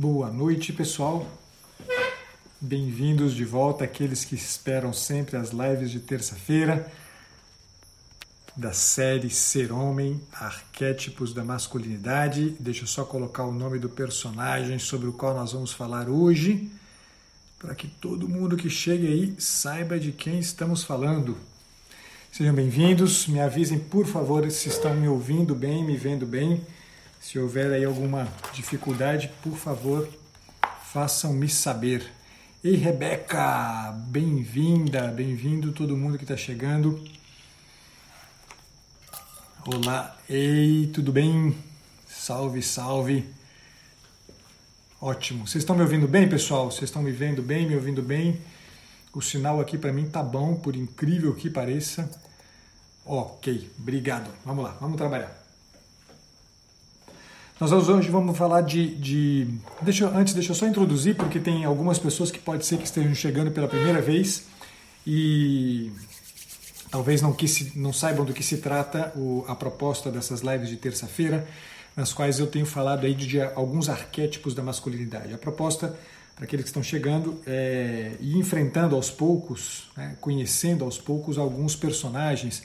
Boa noite, pessoal. Bem-vindos de volta aqueles que esperam sempre as lives de terça-feira da série Ser Homem, Arquétipos da Masculinidade. Deixa eu só colocar o nome do personagem sobre o qual nós vamos falar hoje, para que todo mundo que chegue aí saiba de quem estamos falando. Sejam bem-vindos. Me avisem, por favor, se estão me ouvindo bem, me vendo bem. Se houver aí alguma dificuldade, por favor, façam-me saber. Ei, Rebeca, bem-vinda, bem-vindo todo mundo que está chegando. Olá, ei, tudo bem? Salve, salve. Ótimo. Vocês estão me ouvindo bem, pessoal? Vocês estão me vendo bem, me ouvindo bem? O sinal aqui para mim tá bom, por incrível que pareça. Ok, obrigado. Vamos lá, vamos trabalhar. Nós hoje vamos falar de. de deixa, antes, deixa eu só introduzir, porque tem algumas pessoas que pode ser que estejam chegando pela primeira vez e talvez não, se, não saibam do que se trata o, a proposta dessas lives de terça-feira, nas quais eu tenho falado aí de, de alguns arquétipos da masculinidade. A proposta para aqueles que estão chegando é ir enfrentando aos poucos, né, conhecendo aos poucos alguns personagens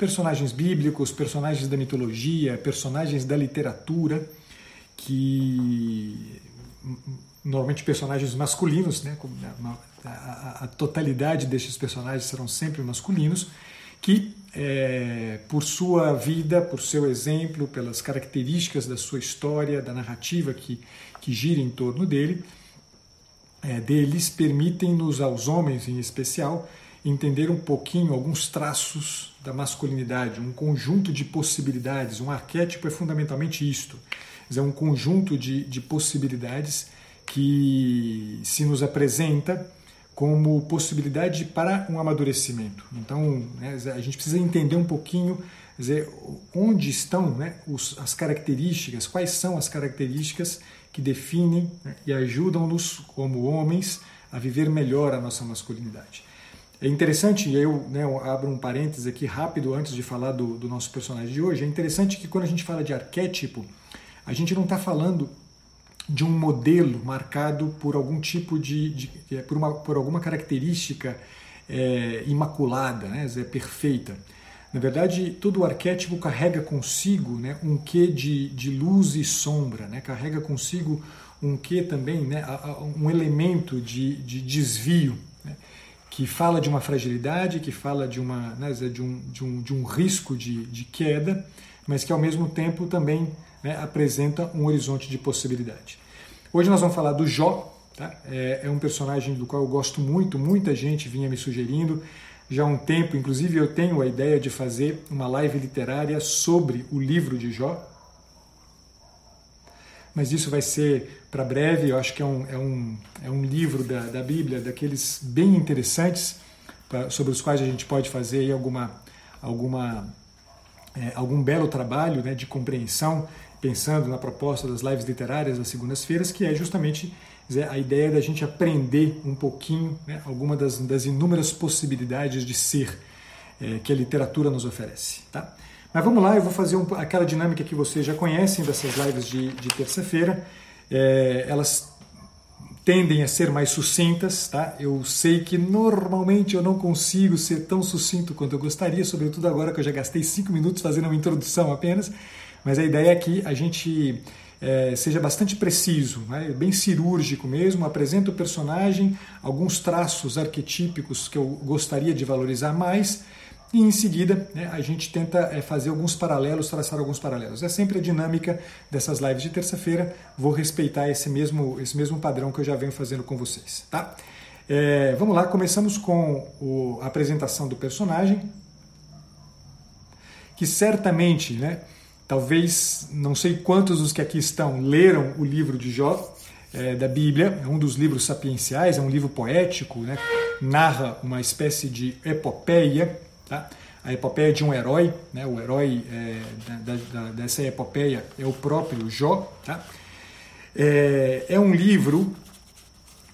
personagens bíblicos, personagens da mitologia, personagens da literatura, que normalmente personagens masculinos, né? A, a, totalidade destes personagens serão sempre masculinos, que é, por sua vida, por seu exemplo, pelas características da sua história, da narrativa que, que gira em torno dele, é, deles permitem-nos aos homens em especial entender um pouquinho alguns traços da masculinidade, um conjunto de possibilidades. Um arquétipo é fundamentalmente isto: é um conjunto de, de possibilidades que se nos apresenta como possibilidade para um amadurecimento. Então, né, a gente precisa entender um pouquinho dizer, onde estão né, os, as características, quais são as características que definem né, e ajudam-nos, como homens, a viver melhor a nossa masculinidade. É interessante, e eu, né, eu abro um parênteses aqui rápido antes de falar do, do nosso personagem de hoje, é interessante que quando a gente fala de arquétipo, a gente não está falando de um modelo marcado por algum tipo de, de por, uma, por alguma característica é, imaculada, né, é perfeita. Na verdade, todo arquétipo carrega consigo né, um quê de, de luz e sombra, né, carrega consigo um quê também, né, um elemento de, de desvio que fala de uma fragilidade, que fala de, uma, né, de, um, de, um, de um risco de, de queda, mas que ao mesmo tempo também né, apresenta um horizonte de possibilidade. Hoje nós vamos falar do Jó, tá? é, é um personagem do qual eu gosto muito, muita gente vinha me sugerindo já há um tempo, inclusive eu tenho a ideia de fazer uma live literária sobre o livro de Jó, mas isso vai ser para breve. Eu acho que é um, é um, é um livro da, da Bíblia, daqueles bem interessantes, pra, sobre os quais a gente pode fazer alguma, alguma, é, algum belo trabalho né, de compreensão, pensando na proposta das lives literárias das segundas-feiras, que é justamente a ideia da gente aprender um pouquinho né, alguma das, das inúmeras possibilidades de ser é, que a literatura nos oferece. Tá? Mas vamos lá, eu vou fazer um, aquela dinâmica que vocês já conhecem dessas lives de, de terça-feira. É, elas tendem a ser mais sucintas, tá? Eu sei que normalmente eu não consigo ser tão sucinto quanto eu gostaria, sobretudo agora que eu já gastei cinco minutos fazendo uma introdução apenas. Mas a ideia é que a gente é, seja bastante preciso, né? bem cirúrgico mesmo, apresenta o personagem, alguns traços arquetípicos que eu gostaria de valorizar mais e em seguida, né, a gente tenta é, fazer alguns paralelos, traçar alguns paralelos. É sempre a dinâmica dessas lives de terça-feira. Vou respeitar esse mesmo, esse mesmo padrão que eu já venho fazendo com vocês. Tá? É, vamos lá, começamos com o, a apresentação do personagem, que certamente, né, talvez, não sei quantos dos que aqui estão leram o livro de Jó, é, da Bíblia, é um dos livros sapienciais, é um livro poético, né, narra uma espécie de epopeia Tá? A epopeia de um herói, né? o herói é, da, da, dessa epopeia é o próprio Jó. Tá? É, é um livro,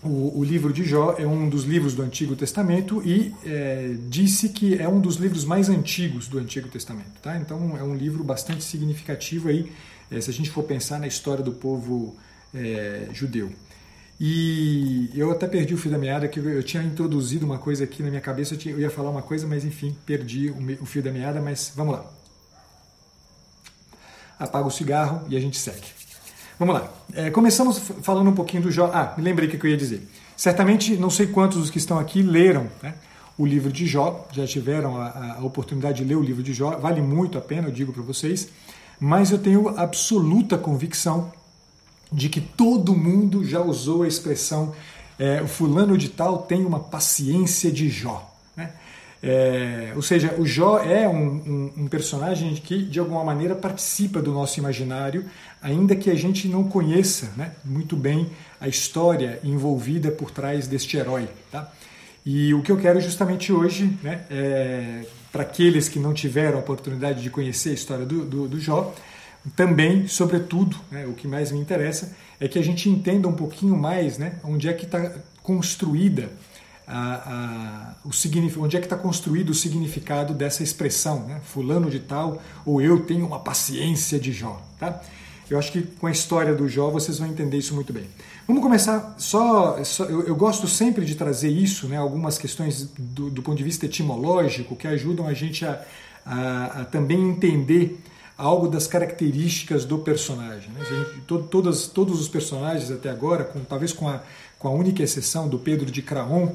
o, o, livro de Jó é um dos livros do Antigo Testamento e é, disse que é um dos livros mais antigos do Antigo Testamento. Tá? Então é um livro bastante significativo aí, é, se a gente for pensar na história do povo é, judeu. E eu até perdi o fio da meada, que eu tinha introduzido uma coisa aqui na minha cabeça, eu, tinha, eu ia falar uma coisa, mas enfim, perdi o, o fio da meada, mas vamos lá. Apaga o cigarro e a gente segue. Vamos lá. É, começamos falando um pouquinho do Jó. Ah, me lembrei o que eu ia dizer. Certamente, não sei quantos dos que estão aqui leram né, o livro de Jó, já tiveram a, a oportunidade de ler o livro de Jó, vale muito a pena, eu digo para vocês, mas eu tenho absoluta convicção de que todo mundo já usou a expressão é, o fulano de tal tem uma paciência de Jó. Né? É, ou seja, o Jó é um, um, um, personagem que de alguma maneira participa do nosso imaginário, ainda que a gente não conheça né, muito bem a história envolvida por trás deste herói. Tá? E o que eu quero justamente hoje, né, é, para aqueles que não tiveram a oportunidade de conhecer a história do, do, do Jó, também, sobretudo, né, o que mais me interessa é que a gente entenda um pouquinho mais né, onde é que está construída a, a, o onde é que está construído o significado dessa expressão, né, fulano de tal ou eu tenho uma paciência de Jó. Tá? Eu acho que com a história do Jó vocês vão entender isso muito bem. Vamos começar só. só eu, eu, gosto sempre de trazer isso, né, algumas questões do, do, ponto de vista etimológico que ajudam a gente a, a, a também entender algo das características do personagem. Né? Gente, todas, todos os personagens até agora, com, talvez com a, com a única exceção do Pedro de Craon,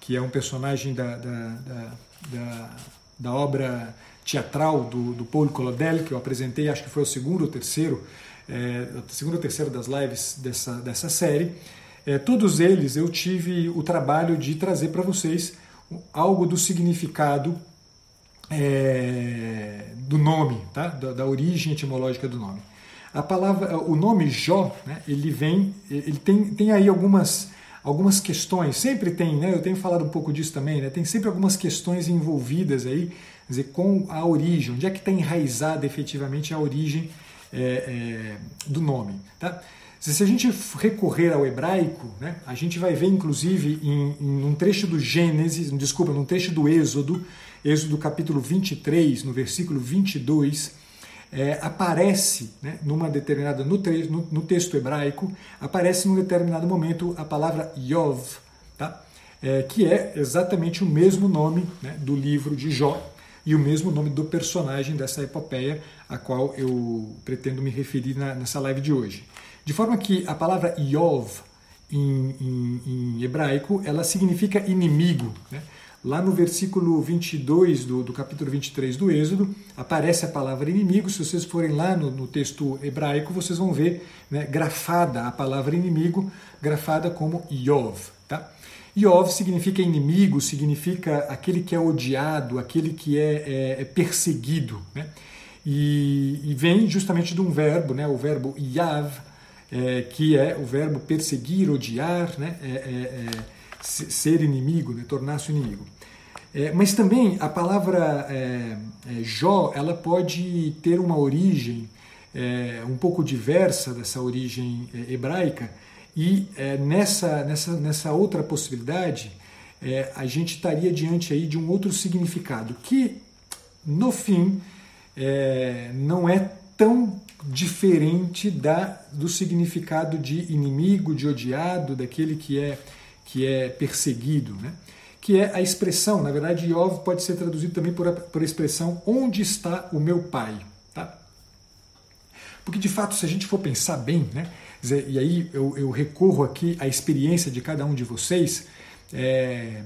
que é um personagem da, da, da, da, da obra teatral do, do Paulo Colodel, que eu apresentei, acho que foi o segundo ou terceiro, é, segundo ou terceiro das lives dessa, dessa série. É, todos eles eu tive o trabalho de trazer para vocês algo do significado é, do nome, tá? Da, da, origem etimológica do nome. A palavra, o nome Jó, né, ele vem, ele tem, tem aí algumas, algumas questões, sempre tem, né? Eu tenho falado um pouco disso também, né? Tem sempre algumas questões envolvidas aí, dizer, com a origem, onde é que está enraizada efetivamente a origem é, é, do nome, tá? Se a gente recorrer ao hebraico, né, a gente vai ver, inclusive, em, em um trecho do Gênesis, desculpa, num trecho do Êxodo, Êxodo capítulo 23, no versículo 22, é, aparece, né, numa determinada, no, no, no, texto hebraico, aparece num determinado momento a palavra Yov, tá? É, que é exatamente o mesmo nome né, do livro de Jó e o mesmo nome do personagem dessa epopeia a qual eu pretendo me referir na, nessa live de hoje. De forma que a palavra Yov em, em, em hebraico ela significa inimigo. Né? Lá no versículo 22 do, do capítulo 23 do Êxodo, aparece a palavra inimigo. Se vocês forem lá no, no texto hebraico, vocês vão ver né, grafada a palavra inimigo, grafada como Yov. Tá? Yov significa inimigo, significa aquele que é odiado, aquele que é, é, é perseguido. Né? E, e, vem justamente de um verbo, né, o verbo Yav, é, que é o verbo perseguir, odiar, né, é, é, é ser inimigo, né, tornar-se inimigo. É, mas também a palavra é, é, Jó ela pode ter uma origem é, um pouco diversa dessa origem é, hebraica e é, nessa, nessa, nessa outra possibilidade a gente estaria diante aí de um outro significado que no fim não é tão diferente da, do significado de inimigo, de odiado, daquele que é, que é perseguido. Né? que é a expressão, na verdade, Iov pode ser traduzido também por a, por a expressão onde está o meu pai. Tá? Porque, de fato, se a gente for pensar bem, né, e aí eu, eu recorro aqui à experiência de cada um de vocês, é,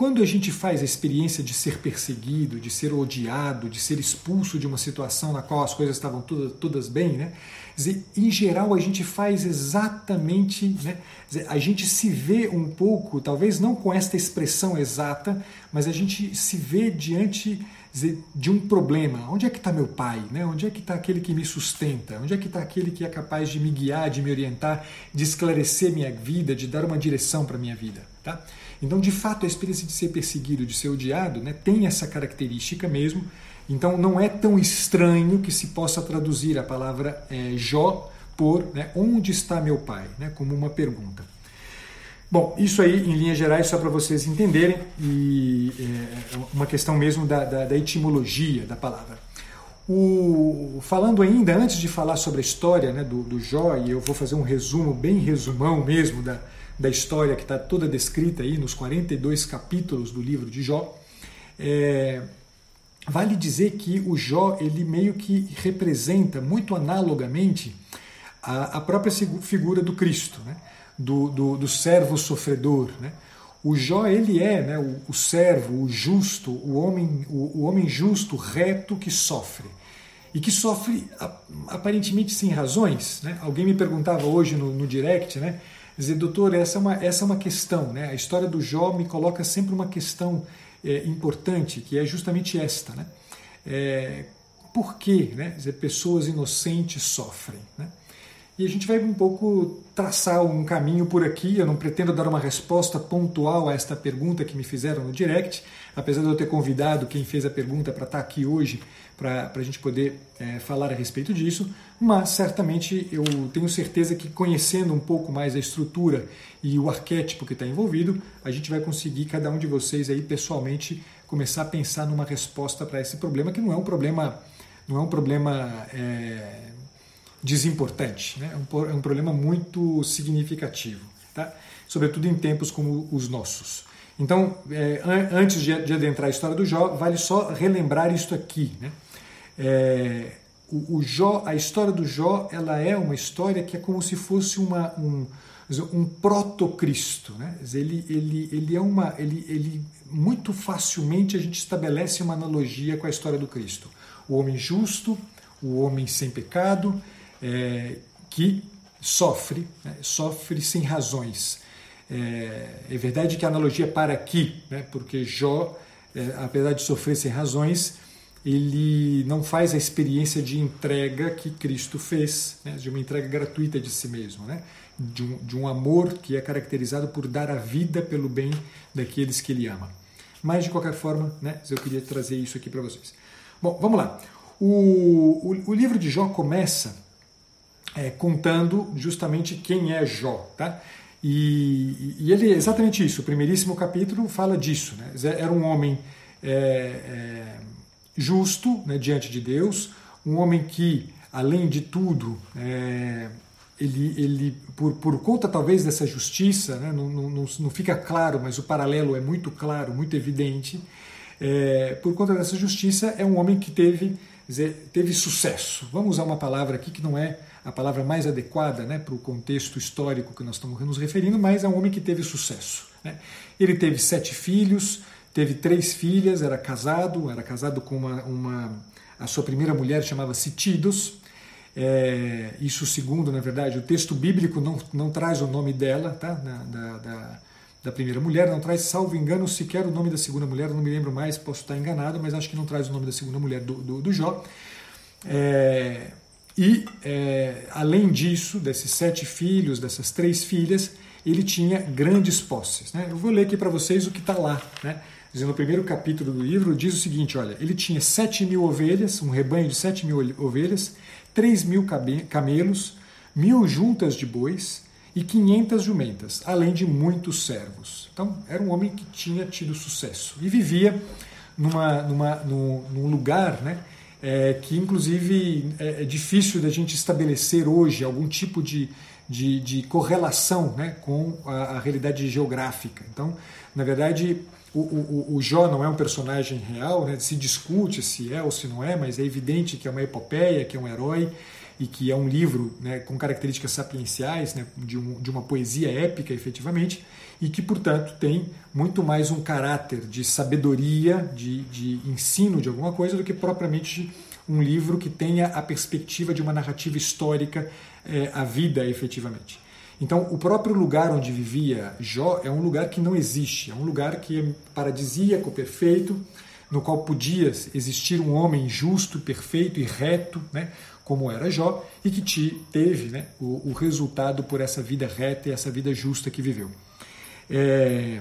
quando a gente faz a experiência de ser perseguido, de ser odiado, de ser expulso de uma situação na qual as coisas estavam todas, todas bem, né? Dizer, em geral a gente faz exatamente, né? Dizer, a gente se vê um pouco, talvez não com esta expressão exata, mas a gente se vê diante dizer, de um problema. Onde é que está meu pai? Né? Onde é que está aquele que me sustenta? Onde é que está aquele que é capaz de me guiar, de me orientar, de esclarecer minha vida, de dar uma direção para minha vida? Tá? Então, de fato, a experiência de ser perseguido, de ser odiado, né, tem essa característica mesmo. Então, não é tão estranho que se possa traduzir a palavra é, Jó por né, onde está meu pai, né, como uma pergunta. Bom, isso aí em linhas gerais só para vocês entenderem e é uma questão mesmo da, da, da etimologia da palavra. O, falando ainda, antes de falar sobre a história né, do, do Jó, e eu vou fazer um resumo, bem resumão mesmo, da, da história que está toda descrita aí nos 42 capítulos do livro de Jó, é, vale dizer que o Jó ele meio que representa muito analogamente a, a própria figura do Cristo, né? do, do, do servo sofredor. Né? O Jó ele é né, o, o servo, o justo, o homem, o, o, homem justo, reto que sofre. E que sofre aparentemente sem razões. Né? Alguém me perguntava hoje no, no direct, né? Dizer, doutor, essa é uma, essa é uma questão. Né? A história do Jó me coloca sempre uma questão é, importante, que é justamente esta. Né? É, por que né? Dizer, pessoas inocentes sofrem? Né? E a gente vai um pouco traçar um caminho por aqui. Eu não pretendo dar uma resposta pontual a esta pergunta que me fizeram no direct, apesar de eu ter convidado quem fez a pergunta para estar aqui hoje para a gente poder é, falar a respeito disso. Mas certamente eu tenho certeza que conhecendo um pouco mais a estrutura e o arquétipo que está envolvido, a gente vai conseguir, cada um de vocês aí pessoalmente, começar a pensar numa resposta para esse problema, que não é um problema. Não é um problema é, desimportante, né? é, um, é um problema muito significativo, tá? sobretudo em tempos como os nossos. Então, é, antes de, de, adentrar a história do Jó, vale só relembrar isto aqui. Né? É, o, o, Jó, a história do Jó, ela é uma história que é como se fosse uma, um, um proto-Cristo. Né? Ele, ele, ele é uma, ele, ele muito facilmente a gente estabelece uma analogia com a história do Cristo. O homem justo, o homem sem pecado, é, que sofre, né, sofre sem razões. É, é, verdade que a analogia para aqui, né, porque Jó, é, apesar de sofrer sem razões, ele não faz a experiência de entrega que Cristo fez, né, de uma entrega gratuita de si mesmo, né, de, um, de um amor que é caracterizado por dar a vida pelo bem daqueles que ele ama. Mas, de qualquer forma, né, eu queria trazer isso aqui para vocês. Bom, vamos lá. O, o, o livro de Jó começa é, contando justamente quem é Jó. Tá? E, e, ele é exatamente isso. O primeiríssimo capítulo fala disso. Né? Era um homem é, é, justo né, diante de Deus, um homem que, além de tudo, é, ele, ele por, por conta talvez dessa justiça, né, não, não, não, fica claro, mas o paralelo é muito claro, muito evidente. É, por conta dessa justiça, é um homem que teve, dizer, teve sucesso. Vamos usar uma palavra aqui que não é a palavra mais adequada né, para o contexto histórico que nós estamos nos referindo, mas é um homem que teve sucesso. Né? Ele teve sete filhos, teve três filhas, era casado, era casado com uma, uma a sua primeira mulher chamava-se Tidos. É, isso segundo, na verdade, o texto bíblico não, não traz o nome dela, tá? Da, da, da, da, primeira mulher, não traz, salvo engano, sequer o nome da segunda mulher, não me lembro mais, posso estar enganado, mas acho que não traz o nome da segunda mulher do, do, do Jó. É, e, é, além disso, desses sete filhos, dessas três filhas, ele tinha grandes posses. Né? Eu vou ler aqui para vocês o que está lá. Né? No primeiro capítulo do livro, diz o seguinte: olha, ele tinha sete mil ovelhas, um rebanho de sete mil ovelhas, três mil camelos, mil juntas de bois e quinhentas jumentas, além de muitos servos. Então, era um homem que tinha tido sucesso e vivia numa, numa, num, num lugar né, é, que inclusive é, é difícil da gente estabelecer hoje algum tipo de, de, de correlação né, com a, a, realidade geográfica. Então, na verdade, o, o, o, Jó não é um personagem real, né, se discute se é ou se não é, mas é evidente que é uma epopeia, que é um herói e que é um livro né, com características sapienciais, né, de, um, de uma poesia épica, efetivamente, e que, portanto, tem muito mais um caráter de sabedoria, de, de ensino de alguma coisa, do que propriamente um livro que tenha a perspectiva de uma narrativa histórica é, a vida, efetivamente. Então, o próprio lugar onde vivia Jó é um lugar que não existe, é um lugar que é paradisíaco, perfeito, no qual podia existir um homem justo, perfeito e reto, né, como era Jó, e que te, teve né, o, o, resultado por essa vida reta e essa vida justa que viveu. É,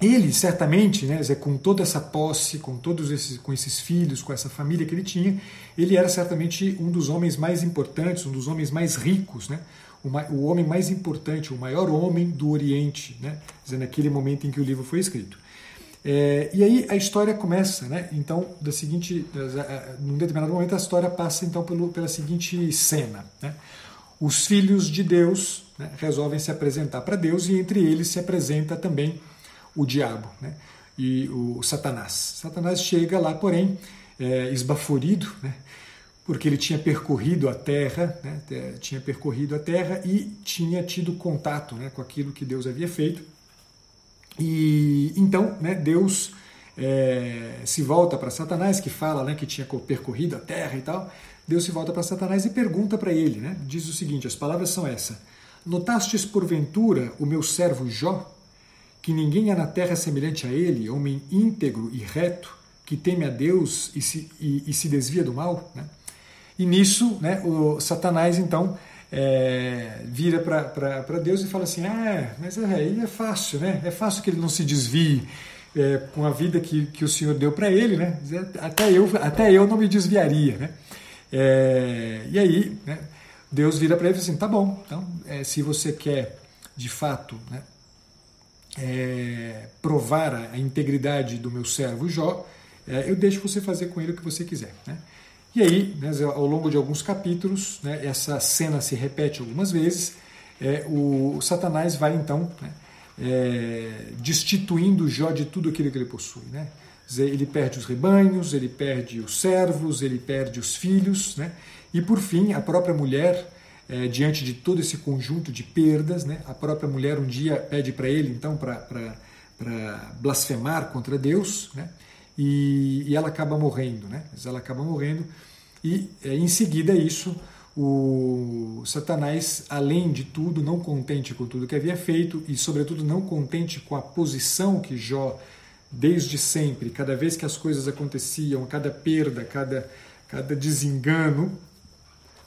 ele certamente, né, com toda essa posse, com todos esses, com esses filhos, com essa família que ele tinha, ele era certamente um dos homens mais importantes, um dos homens mais ricos, né, o, homem mais importante, o maior homem do Oriente, né, naquele momento em que o livro foi escrito. É, e aí a história começa, né? Então, da seguinte, num determinado momento a história passa então pelo, pela seguinte cena, né? Os filhos de Deus né, resolvem se apresentar para Deus e entre eles se apresenta também o diabo, né? E o Satanás. Satanás chega lá, porém, é, esbaforido, né? Porque ele tinha percorrido a terra, né? tinha percorrido a terra e tinha tido contato né, com aquilo que Deus havia feito e então, né, Deus é, se volta para Satanás, que fala né, que tinha percorrido a terra e tal. Deus se volta para Satanás e pergunta para ele, né, diz o seguinte: as palavras são essas. Notastes porventura o meu servo Jó, que ninguém há na terra semelhante a ele, homem íntegro e reto, que teme a Deus e se, e, e se desvia do mal? Né? E nisso, né, o Satanás então é, vira para Deus e fala assim: Ah, mas é, aí é fácil, né? É fácil que ele não se desvie é, com a vida que, que o Senhor deu para ele, né? Até eu, até eu não me desviaria, né? É, e aí, né, Deus vira para ele e fala assim: Tá bom, então, é, se você quer de fato né, é, provar a, integridade do meu servo Jó, é, eu deixo você fazer com ele o que você quiser, né? E aí, né, ao longo de alguns capítulos, né, essa cena se repete algumas vezes, é, o Satanás vai então né, é, destituindo Jó de tudo aquilo que ele possui. Né? Ele perde os rebanhos, ele perde os servos, ele perde os filhos, né? e por fim, a própria mulher, é, diante de todo esse conjunto de perdas, né, a própria mulher um dia pede para ele então para blasfemar contra Deus, né? E, e ela acaba morrendo, né? Ela acaba morrendo e é, em seguida isso o Satanás, além de tudo, não contente com tudo que havia feito e sobretudo não contente com a posição que Jó desde sempre, cada vez que as coisas aconteciam, cada perda, cada cada desengano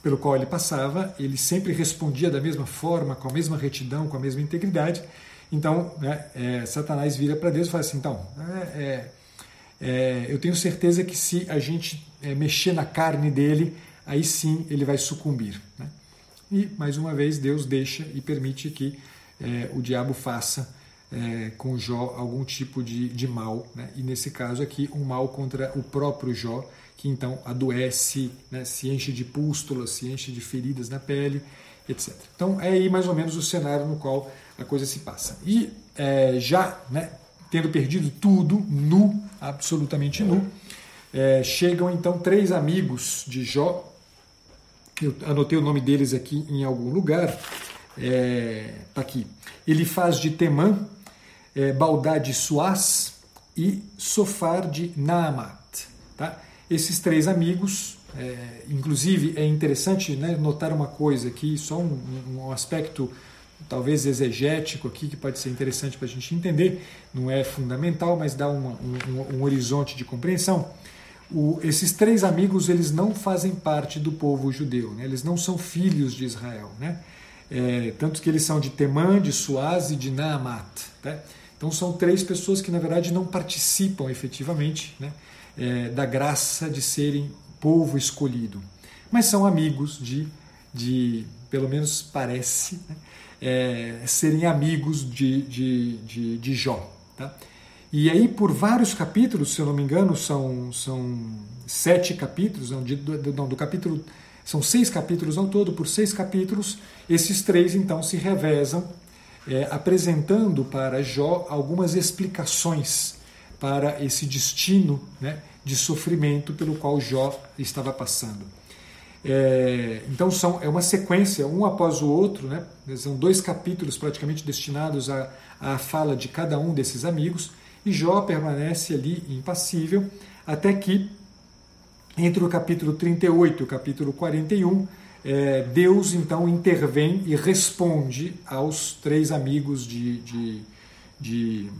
pelo qual ele passava, ele sempre respondia da mesma forma, com a mesma retidão, com a mesma integridade. Então, né, é, Satanás vira para Deus e fala assim: então, é, é é, eu tenho certeza que se a gente é, mexer na carne dele, aí sim ele vai sucumbir. Né? E, mais uma vez, Deus deixa e permite que é, o diabo faça é, com Jó algum tipo de, de mal. Né? E, nesse caso aqui, um mal contra o próprio Jó, que então adoece, né? se enche de pústulas, se enche de feridas na pele, etc. Então, é aí mais ou menos o cenário no qual a coisa se passa. E é, já, né, tendo perdido tudo, nu, absolutamente nu. É, chegam então três amigos de Jó, eu anotei o nome deles aqui em algum lugar, é, tá aqui. Ele faz de Temã, é, Baldá de Suaz e Sofar de Naamat. Tá? Esses três amigos, é, inclusive é interessante né, notar uma coisa aqui, só um, um aspecto talvez exegético aqui, que pode ser interessante para a gente entender, não é fundamental, mas dá um, um, horizonte de compreensão. O, esses três amigos eles não fazem parte do povo judeu, né? eles não são filhos de Israel, né? É, tanto que eles são de Temã, de Suaz e de Naamat. Tá? Então são três pessoas que na verdade não participam efetivamente né? É, da graça de serem povo escolhido, mas são amigos de, de pelo menos parece, né? É, serem amigos de, de, de, de Jó. Tá? E aí, por vários capítulos, se eu não me engano, são, são sete capítulos, não, de, do, não, do capítulo. São seis capítulos ao todo, por seis capítulos, esses três então se revezam, é, apresentando para Jó algumas explicações para esse destino né, de sofrimento pelo qual Jó estava passando. É, então são, é uma sequência, um após o outro, né? são dois capítulos praticamente destinados à, à fala de cada um desses amigos, e Jó permanece ali impassível, até que, entre o capítulo 38 e o capítulo 41, é, Deus então intervém e responde aos três amigos de, de, de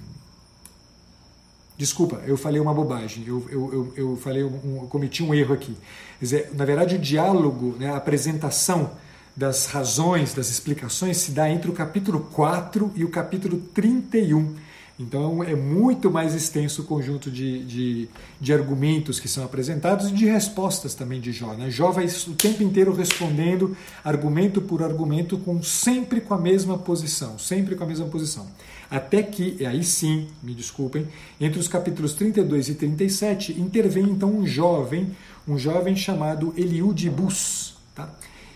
Desculpa, eu falei uma bobagem, eu, eu, eu, eu falei um, eu cometi um erro aqui. Dizer, na verdade, o diálogo, né, a apresentação das razões, das explicações, se dá entre o capítulo 4 e o capítulo 31 Então é muito mais extenso o conjunto de, de, de, argumentos que são apresentados e de respostas também de Jó. Né? Jó vai o tempo inteiro respondendo argumento por argumento, com sempre com a mesma posição, sempre com a mesma posição. Até que, aí sim, me desculpem, entre os capítulos 32 e 37 intervém então um jovem, um jovem chamado Eliú de Bus. Tá?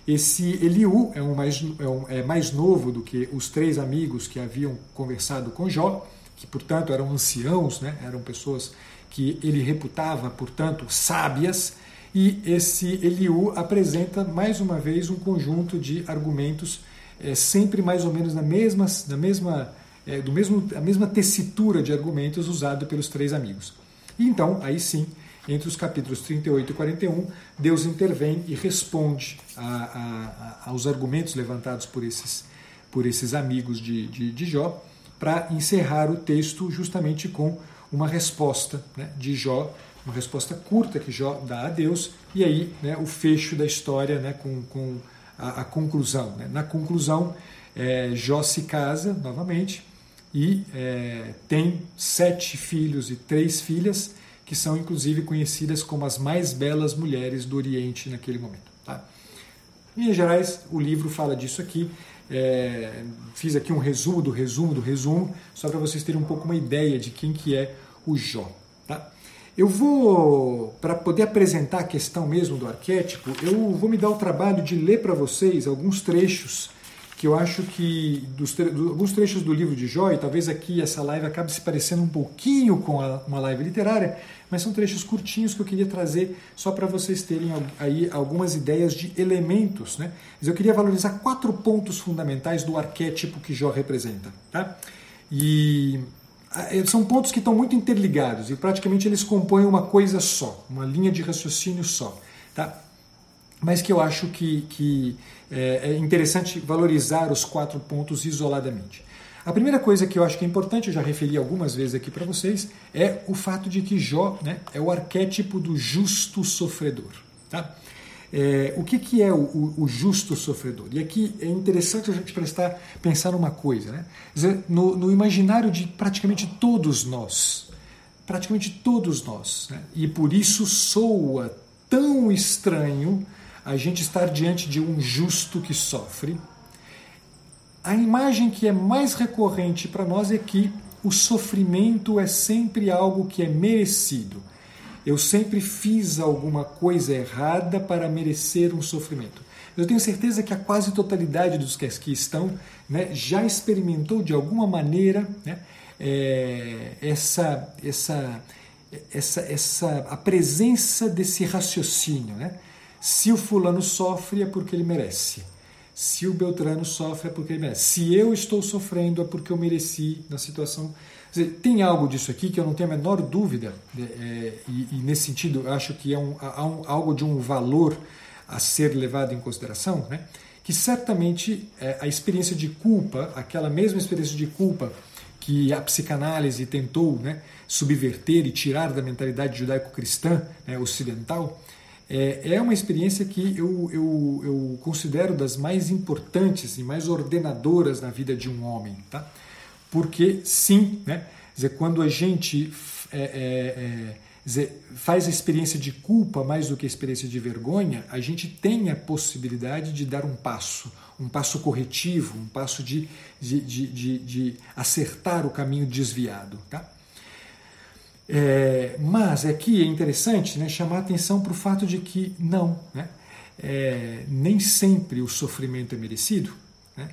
Esse Eliú é, um mais, é, um, é mais novo do que os três amigos que haviam conversado com Jó que portanto eram anciãos, né? eram pessoas que ele reputava, portanto, sábias, e esse Eliú apresenta mais uma vez um conjunto de argumentos é, sempre mais ou menos na mesma, na mesma, é, do mesmo, a mesma tessitura de argumentos usado pelos três amigos. Então, aí sim, entre os capítulos 38 e 41, Deus intervém e responde a, a, a, aos argumentos levantados por esses, por esses amigos de, de, de Jó para encerrar o texto justamente com uma resposta né, de Jó, uma resposta curta que Jó dá a Deus, e aí né, o fecho da história né, com, com a, conclusão. Né. Na conclusão, é, Jó se casa novamente e é, tem sete filhos e três filhas, que são inclusive conhecidas como as mais belas mulheres do Oriente naquele momento. Tá? Em linhas gerais, o livro fala disso aqui. É, fiz aqui um resumo do resumo do resumo, só para vocês terem um pouco uma ideia de quem que é o Jó. Tá? Eu vou, para poder apresentar a questão mesmo do arquétipo, eu vou me dar o trabalho de ler para vocês alguns trechos que eu acho que dos, do, alguns trechos do livro de Jó, e talvez aqui essa live acabe se parecendo um pouquinho com a, uma live literária, mas são trechos curtinhos que eu queria trazer só para vocês terem aí algumas ideias de elementos. Né? Mas eu queria valorizar quatro pontos fundamentais do arquétipo que Jó representa. Tá? E são pontos que estão muito interligados e praticamente eles compõem uma coisa só, uma linha de raciocínio só. Tá? Mas que eu acho que, que é, é interessante valorizar os quatro pontos isoladamente. A primeira coisa que eu acho que é importante, eu já referi algumas vezes aqui para vocês, é o fato de que Jó né, é o arquétipo do justo sofredor. Tá? É, o que, que é o, o, o, justo sofredor? E aqui é interessante a gente prestar, pensar numa coisa. Né? No, no, imaginário de praticamente todos nós, praticamente todos nós, né? e por isso soa tão estranho a gente estar diante de um justo que sofre, a imagem que é mais recorrente para nós é que o sofrimento é sempre algo que é merecido. Eu sempre fiz alguma coisa errada para merecer um sofrimento. Eu tenho certeza que a quase totalidade dos que aqui estão né, já experimentou de alguma maneira né, é, essa, essa, essa, essa, a presença desse raciocínio. Né? Se o fulano sofre é porque ele merece. Se o Beltrano sofre é porque ele merece. Se eu estou sofrendo é porque eu mereci na situação. Dizer, tem algo disso aqui que eu não tenho a menor dúvida, é, é, e, e, nesse sentido acho que é um, um, algo de um valor a ser levado em consideração, né? que certamente é, a experiência de culpa, aquela mesma experiência de culpa que a psicanálise tentou né, subverter e tirar da mentalidade judaico-cristã né, ocidental, é, é uma experiência que eu, eu, eu considero das mais importantes e mais ordenadoras na vida de um homem, tá? Porque sim, né? Dizer, quando a gente é, é, é, dizer, faz a experiência de culpa mais do que a experiência de vergonha, a gente tem a possibilidade de dar um passo, um passo corretivo, um passo de, de, de, de, acertar o caminho desviado, tá? É, mas aqui é interessante né, chamar atenção para o fato de que não, né, é, nem sempre o sofrimento é merecido. Né,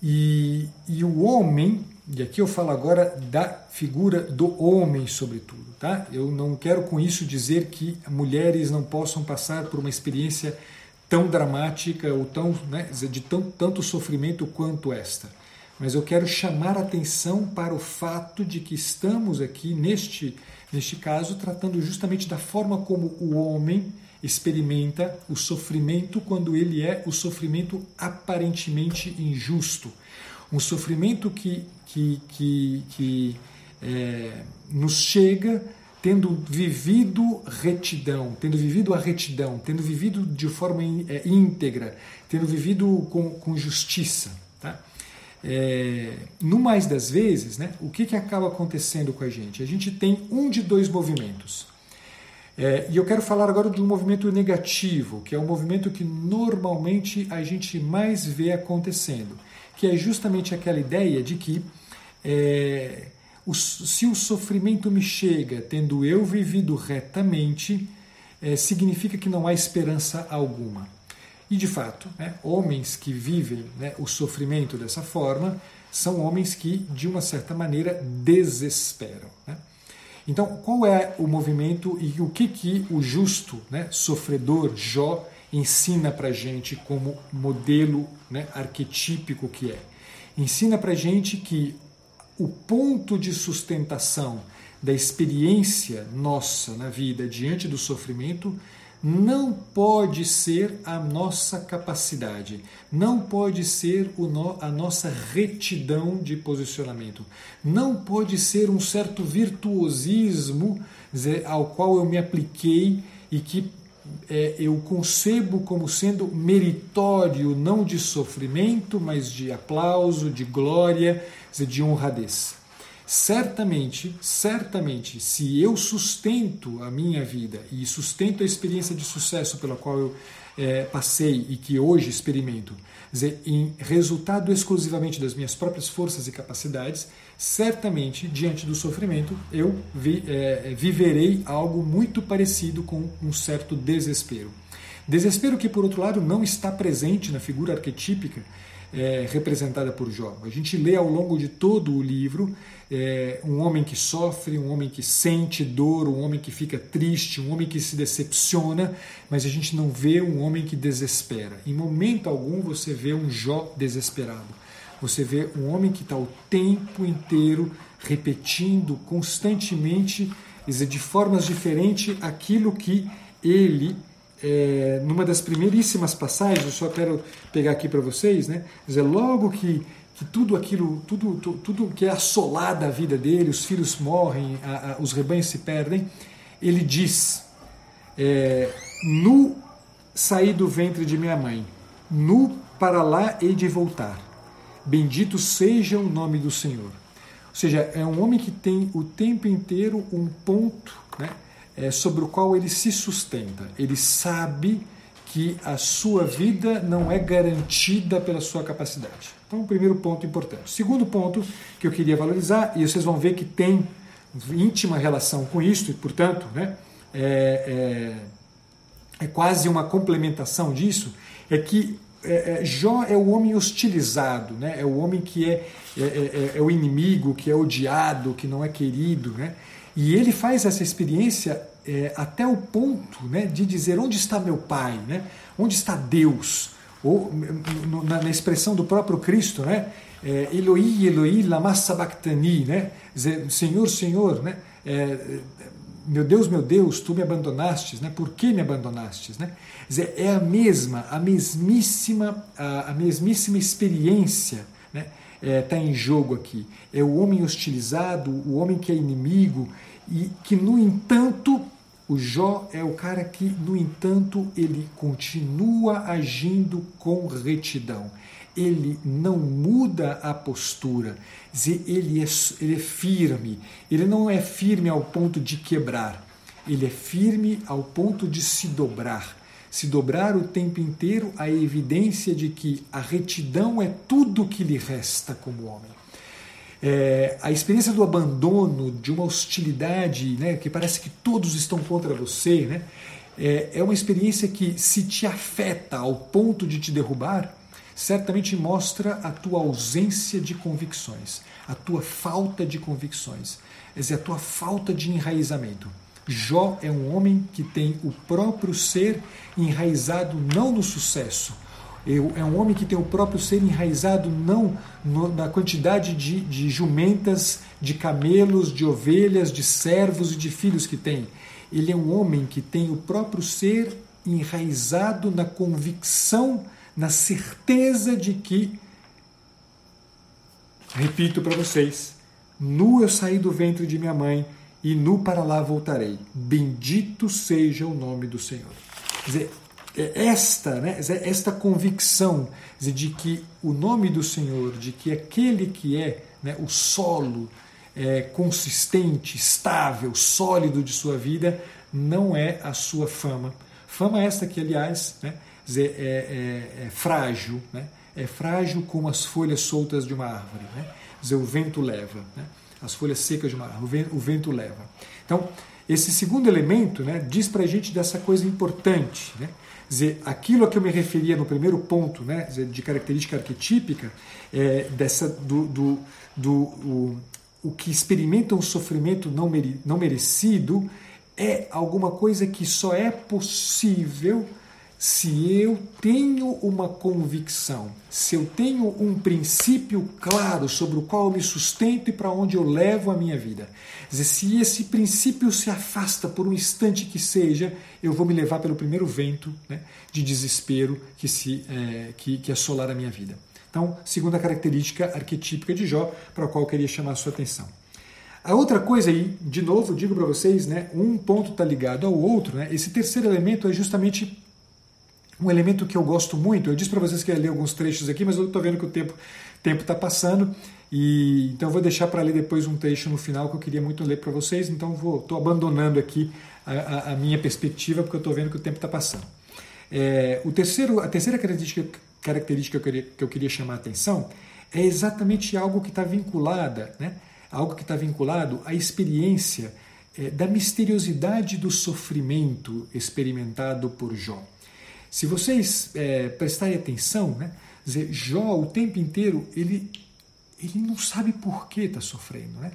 e, e o homem, e aqui eu falo agora da figura do homem, sobretudo. Tá? Eu não quero com isso dizer que mulheres não possam passar por uma experiência tão dramática ou tão, né, de tão, tanto sofrimento quanto esta mas eu quero chamar atenção para o fato de que estamos aqui, neste, neste caso, tratando justamente da forma como o homem experimenta o sofrimento quando ele é o sofrimento aparentemente injusto. Um sofrimento que, que, que, que é, nos chega tendo vivido retidão, tendo vivido a retidão, tendo vivido de forma é, íntegra, tendo vivido com, com justiça. Tá? É, no mais das vezes, né, o que, que acaba acontecendo com a gente? A gente tem um de dois movimentos. É, e eu quero falar agora de um movimento negativo, que é um movimento que normalmente a gente mais vê acontecendo, que é justamente aquela ideia de que é, o, se o sofrimento me chega tendo eu vivido retamente, é, significa que não há esperança alguma. E de fato, né, homens que vivem né, o sofrimento dessa forma são homens que, de uma certa maneira, desesperam. Né? Então, qual é o movimento e o que, que o justo, né, sofredor Jó ensina para gente como modelo né, arquetípico que é? Ensina para gente que o ponto de sustentação da experiência nossa na vida diante do sofrimento não pode ser a nossa capacidade, não pode ser a nossa retidão de posicionamento, não pode ser um certo virtuosismo ao qual eu me apliquei e que é, eu concebo como sendo meritório não de sofrimento, mas de aplauso, de glória, de honradez. Certamente, certamente, se eu sustento a minha vida e sustento a experiência de sucesso pela qual eu é, passei e que hoje experimento, dizer, em resultado exclusivamente das minhas próprias forças e capacidades, certamente, diante do sofrimento, eu vi, é, viverei algo muito parecido com um certo desespero. Desespero que, por outro lado, não está presente na figura arquetípica é, representada por Jó. A gente lê ao longo de todo o livro é, um homem que sofre, um homem que sente dor, um homem que fica triste, um homem que se decepciona, mas a gente não vê um homem que desespera. Em momento algum você vê um Jó desesperado. Você vê um homem que está o tempo inteiro repetindo constantemente, de formas diferentes, aquilo que ele é, numa das primeiríssimas passagens, eu só quero pegar aqui para vocês, né? Dizer, logo que, que tudo aquilo, tudo, tudo, tudo que é assolado a vida dele, os filhos morrem, a, a, os rebanhos se perdem, ele diz: é, Nu saí do ventre de minha mãe, nu para lá hei de voltar. Bendito seja o nome do Senhor. Ou seja, é um homem que tem o tempo inteiro um ponto, né? É, sobre o qual ele se sustenta. Ele sabe que a sua vida não é garantida pela sua capacidade. Então, primeiro ponto importante. Segundo ponto que eu queria valorizar, e vocês vão ver que tem íntima relação com isso, e portanto, né, é, é, é quase uma complementação disso, é que é, é, Jó é o homem hostilizado, né? é o homem que é, é, é, é, o inimigo, que é odiado, que não é querido. Né? E ele faz essa experiência é, até o ponto né, de dizer onde está meu Pai, né? onde está Deus, ou na, na expressão do próprio Cristo, né? É, Eloi, Eloi, lama sabachthani, né? Dizer, Senhor, Senhor, né? É, meu Deus, meu Deus, tu me abandonastes, né? Por que me abandonastes, né? Dizer, é a mesma, a mesmíssima, a, a mesmíssima experiência? Está é, tá em jogo aqui. É o homem hostilizado, o homem que é inimigo e que, no entanto, o Jó é o cara que, no entanto, ele continua agindo com retidão. Ele não muda a postura, ele é, ele é firme. Ele não é firme ao ponto de quebrar, ele é firme ao ponto de se dobrar se dobrar o tempo inteiro a evidência de que a retidão é tudo que lhe resta como homem. É, a experiência do abandono, de uma hostilidade, né, que parece que todos estão contra você, né, é, é uma experiência que, se te afeta ao ponto de te derrubar, certamente mostra a tua ausência de convicções, a tua falta de convicções, quer dizer, a tua falta de enraizamento. Jó é um homem que tem o próprio ser enraizado não no sucesso. É um homem que tem o próprio ser enraizado não na quantidade de, de jumentas, de camelos, de ovelhas, de servos e de filhos que tem. Ele é um homem que tem o próprio ser enraizado na convicção, na certeza de que, repito para vocês, nu eu saí do ventre de minha mãe e nu para lá voltarei. Bendito seja o nome do Senhor. Quer dizer, é esta, né, esta convicção de que o nome do Senhor, de que aquele que é né, o solo é, consistente, estável, sólido de sua vida, não é a sua fama. Fama esta que, aliás, né, é, é, é, frágil, né, é frágil como as folhas soltas de uma árvore. Né, dizer, o vento leva, né, as folhas secas de uma árvore, o vento, leva. Então, esse segundo elemento né, diz para a gente dessa coisa importante. Né? dizer, aquilo a que eu me referia no primeiro ponto, né, de característica arquetípica, é, dessa, do, do, do o, o, que experimenta um sofrimento não, mere, não merecido, é alguma coisa que só é possível se eu tenho uma convicção, se eu tenho um princípio claro sobre o qual eu me sustento e para onde eu levo a minha vida. Dizer, se esse princípio se afasta por um instante que seja, eu vou me levar pelo primeiro vento né, de desespero que, se, é, que, que assolar a minha vida. Então, segunda característica arquetípica de Jó, para a qual eu queria chamar a sua atenção. A outra coisa aí, de novo, digo para vocês, né, um ponto está ligado ao outro. Né, esse terceiro elemento é justamente um elemento que eu gosto muito. Eu disse para vocês que ia ler alguns trechos aqui, mas eu estou vendo que o tempo tempo está passando e então eu vou deixar para ler depois um trecho no final que eu queria muito ler para vocês. Então estou abandonando aqui a, a, a, minha perspectiva porque eu estou vendo que o tempo está passando. É, o terceiro, a terceira característica, característica que, eu queria, que eu queria chamar a atenção é exatamente algo que está vinculada, né? Algo que está vinculado à experiência é, da misteriosidade do sofrimento experimentado por Jó. Se vocês é, prestarem atenção, né, dizer, Jó o tempo inteiro ele, ele não sabe por que está sofrendo. Né?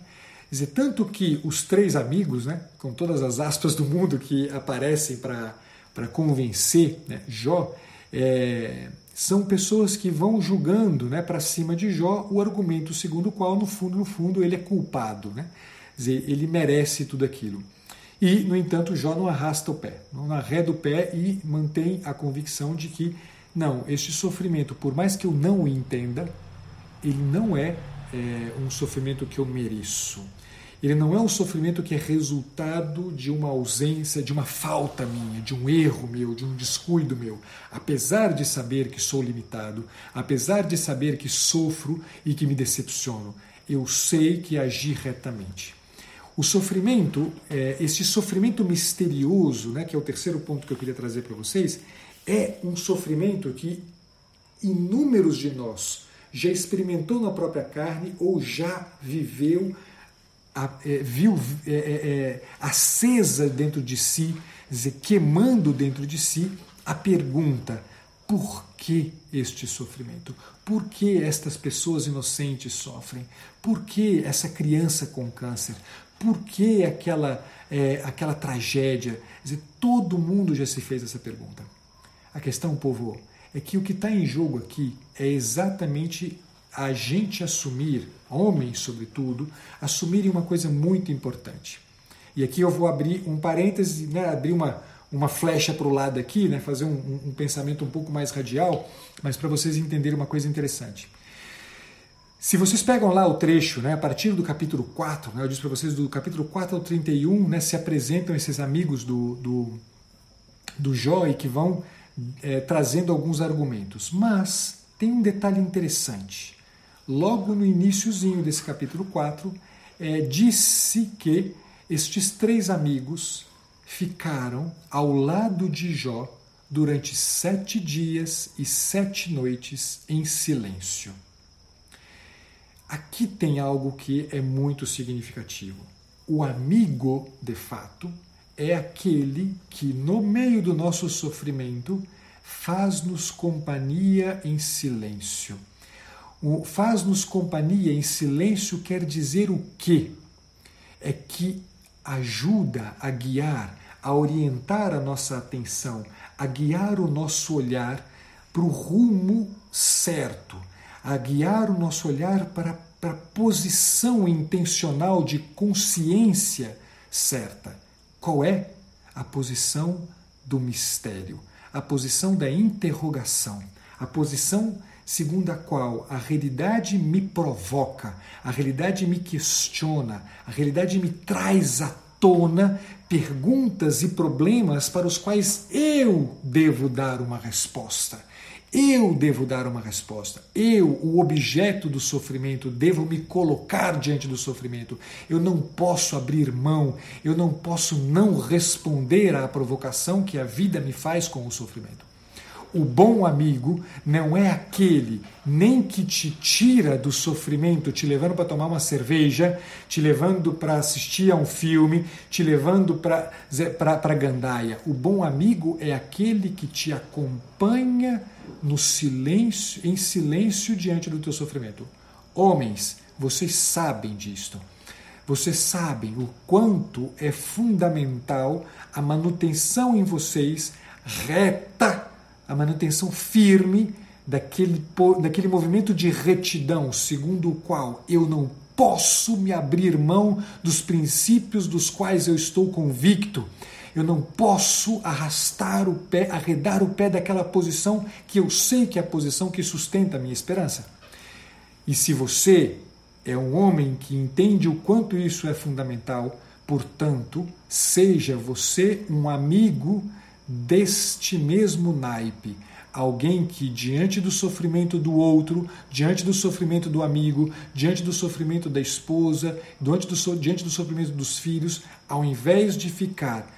Dizer, tanto que os três amigos, né, com todas as aspas do mundo que aparecem para convencer né, Jó, é, são pessoas que vão julgando né, para cima de Jó o argumento segundo o qual, no fundo, no fundo, ele é culpado. Né? Dizer, ele merece tudo aquilo. E, no entanto, Jó não arrasta o pé, não arreda o pé e mantém a convicção de que, não, este sofrimento, por mais que eu não o entenda, ele não é, é um sofrimento que eu mereço. Ele não é um sofrimento que é resultado de uma ausência, de uma falta minha, de um erro meu, de um descuido meu. Apesar de saber que sou limitado, apesar de saber que sofro e que me decepciono, eu sei que agi retamente. O sofrimento, é, esse sofrimento misterioso, né, que é o terceiro ponto que eu queria trazer para vocês, é um sofrimento que inúmeros de nós já experimentou na própria carne ou já viveu, é, viu é, é, é, acesa dentro de si, dizer, queimando dentro de si a pergunta: por que este sofrimento? Por que estas pessoas inocentes sofrem? Por que essa criança com câncer? Por que aquela, é, aquela tragédia? Dizer, todo mundo já se fez essa pergunta. A questão, povo, é que o que está em jogo aqui é exatamente a gente assumir, homens sobretudo, assumirem uma coisa muito importante. E aqui eu vou abrir um parêntese, né, abrir uma, uma flecha para o lado aqui, né, fazer um, um pensamento um pouco mais radial, mas para vocês entenderem uma coisa interessante. Se vocês pegam lá o trecho, né, a partir do capítulo 4, né, eu disse para vocês do capítulo 4 ao 31, né, se apresentam esses amigos do, do, do Jó e que vão é, trazendo alguns argumentos. Mas tem um detalhe interessante. Logo no iníciozinho desse capítulo 4, é, disse que estes três amigos ficaram ao lado de Jó durante sete dias e sete noites em silêncio. Aqui tem algo que é muito significativo. O amigo, de fato, é aquele que, no meio do nosso sofrimento, faz-nos companhia em silêncio. Faz-nos companhia em silêncio quer dizer o quê? É que ajuda a guiar, a orientar a nossa atenção, a guiar o nosso olhar para o rumo certo a guiar o nosso olhar para, para a posição intencional de consciência certa. Qual é? A posição do mistério, a posição da interrogação, a posição segundo a qual a realidade me provoca, a realidade me questiona, a realidade me traz à tona perguntas e problemas para os quais eu devo dar uma resposta. Eu devo dar uma resposta. Eu, o objeto do sofrimento, devo me colocar diante do sofrimento. Eu não posso abrir mão, eu não posso não responder à provocação que a vida me faz com o sofrimento. O bom amigo não é aquele nem que te tira do sofrimento, te levando para tomar uma cerveja, te levando para assistir a um filme, te levando para gandaia. O bom amigo é aquele que te acompanha no silêncio, em silêncio diante do teu sofrimento. Homens, vocês sabem disto. Vocês sabem o quanto é fundamental a manutenção em vocês reta a manutenção firme daquele, daquele movimento de retidão, segundo o qual eu não posso me abrir mão dos princípios dos quais eu estou convicto. Eu não posso arrastar o pé, arredar o pé daquela posição que eu sei que é a posição que sustenta a minha esperança. E se você é um homem que entende o quanto isso é fundamental, portanto, seja você um amigo deste mesmo naipe. Alguém que, diante do sofrimento do outro, diante do sofrimento do amigo, diante do sofrimento da esposa, diante do, diante do sofrimento dos filhos, ao invés de ficar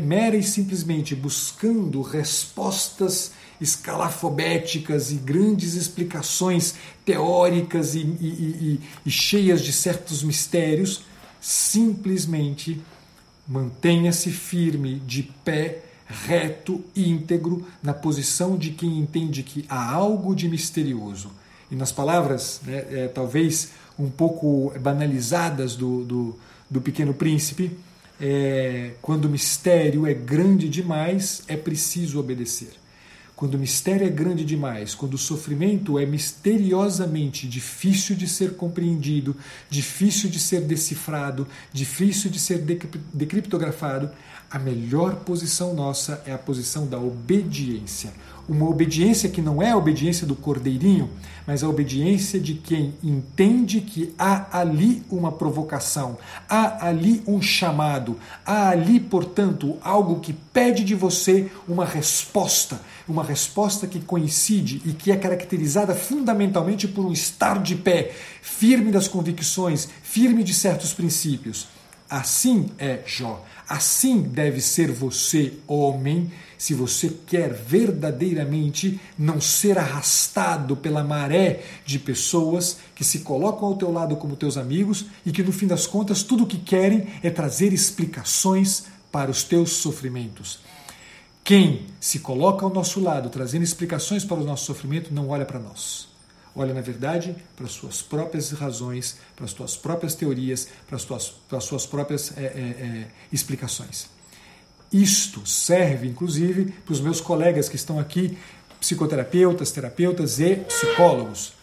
mera e simplesmente buscando respostas escalafobéticas e grandes explicações teóricas e, e, e, e cheias de certos mistérios, simplesmente mantenha-se firme, de pé reto, íntegro, na posição de quem entende que há algo de misterioso. E nas palavras, né, é, talvez um pouco banalizadas do, do, do Pequeno Príncipe, é, quando o mistério é grande demais, é preciso obedecer. Quando o mistério é grande demais, quando o sofrimento é misteriosamente difícil de ser compreendido, difícil de ser decifrado, difícil de ser decriptografado, a melhor posição nossa é a posição da obediência. Uma obediência que não é a obediência do cordeirinho, mas a obediência de quem entende que há ali uma provocação, há ali um chamado, há ali, portanto, algo que pede de você uma resposta, uma resposta que coincide e que é caracterizada fundamentalmente por um estar de pé, firme das convicções, firme de certos princípios. Assim é Jó. Assim deve ser você, homem, se você quer verdadeiramente não ser arrastado pela maré de pessoas que se colocam ao teu lado como teus amigos e que no fim das contas tudo o que querem é trazer explicações para os teus sofrimentos. Quem se coloca ao nosso lado trazendo explicações para o nosso sofrimento não olha para nós olha, na verdade, para as suas próprias razões, para as suas próprias teorias, para as, para as suas próprias é, é, é, explicações. Isto serve, inclusive, para os meus colegas que estão aqui, psicoterapeutas, terapeutas e psicólogos.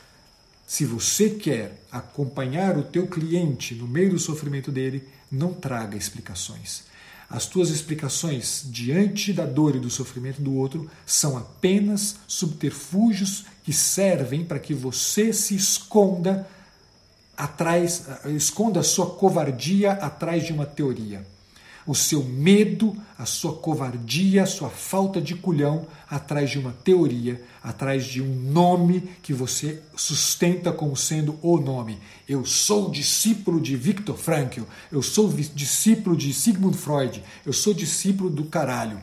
Se você quer acompanhar o teu cliente no meio do sofrimento dele, não traga explicações. As tuas explicações diante da dor e do sofrimento do outro são apenas subterfúgios que servem para que você se esconda atrás, esconda a sua covardia atrás de uma teoria. O seu medo, a sua covardia, a sua falta de culhão atrás de uma teoria, atrás de um nome que você sustenta como sendo o nome. Eu sou discípulo de Viktor Frankl, eu sou discípulo de Sigmund Freud, eu sou discípulo do caralho.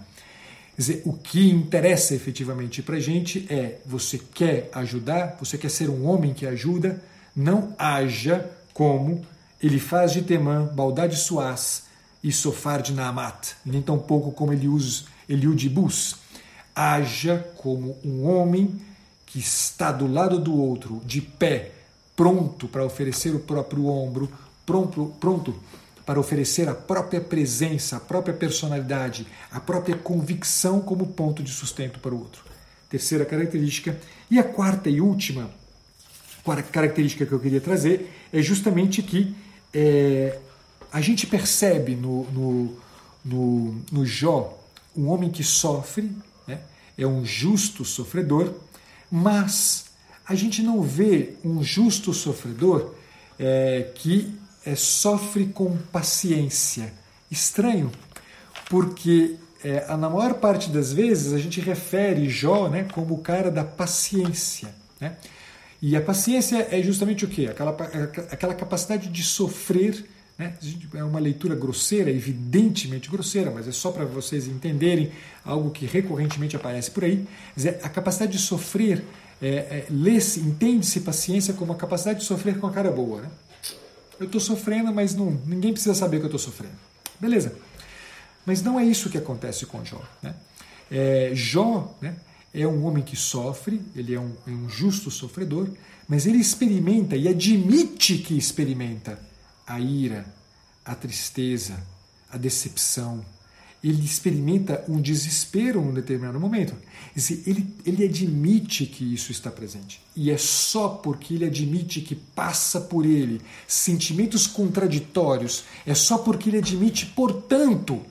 Quer dizer, o que interessa efetivamente para gente é: você quer ajudar, você quer ser um homem que ajuda, não haja como ele faz de Temã, Baldade Suaz e Sofar de Naamat, nem tampouco como Eliud Bus. Haja como um homem que está do lado do outro, de pé, pronto para oferecer o próprio ombro, pronto, pronto para oferecer a própria presença, a própria personalidade, a própria convicção como ponto de sustento para o outro. Terceira característica. E a quarta e última característica que eu queria trazer é justamente que é, a gente percebe no, no, no, no Jó um homem que sofre, né? é um justo sofredor, mas a gente não vê um justo sofredor é, que é, sofre com paciência, estranho, porque é, na maior parte das vezes a gente refere Jó né, como o cara da paciência. Né? E a paciência é justamente o quê? Aquela, aquela capacidade de sofrer. Né? É uma leitura grosseira, evidentemente grosseira, mas é só para vocês entenderem algo que recorrentemente aparece por aí. Dizer, a capacidade de sofrer, é, é, lê-se, entende-se paciência como a capacidade de sofrer com a cara boa. Né? Eu estou sofrendo, mas não, ninguém precisa saber que eu estou sofrendo. Beleza. Mas não é isso que acontece com Jó. Né? É, Jó né, é um homem que sofre, ele é um, é um justo sofredor, mas ele experimenta e admite que experimenta a ira, a tristeza, a decepção, ele experimenta um desespero num determinado momento. Ele, ele admite que isso está presente. E é só porque ele admite que passa por ele sentimentos contraditórios, é só porque ele admite, portanto,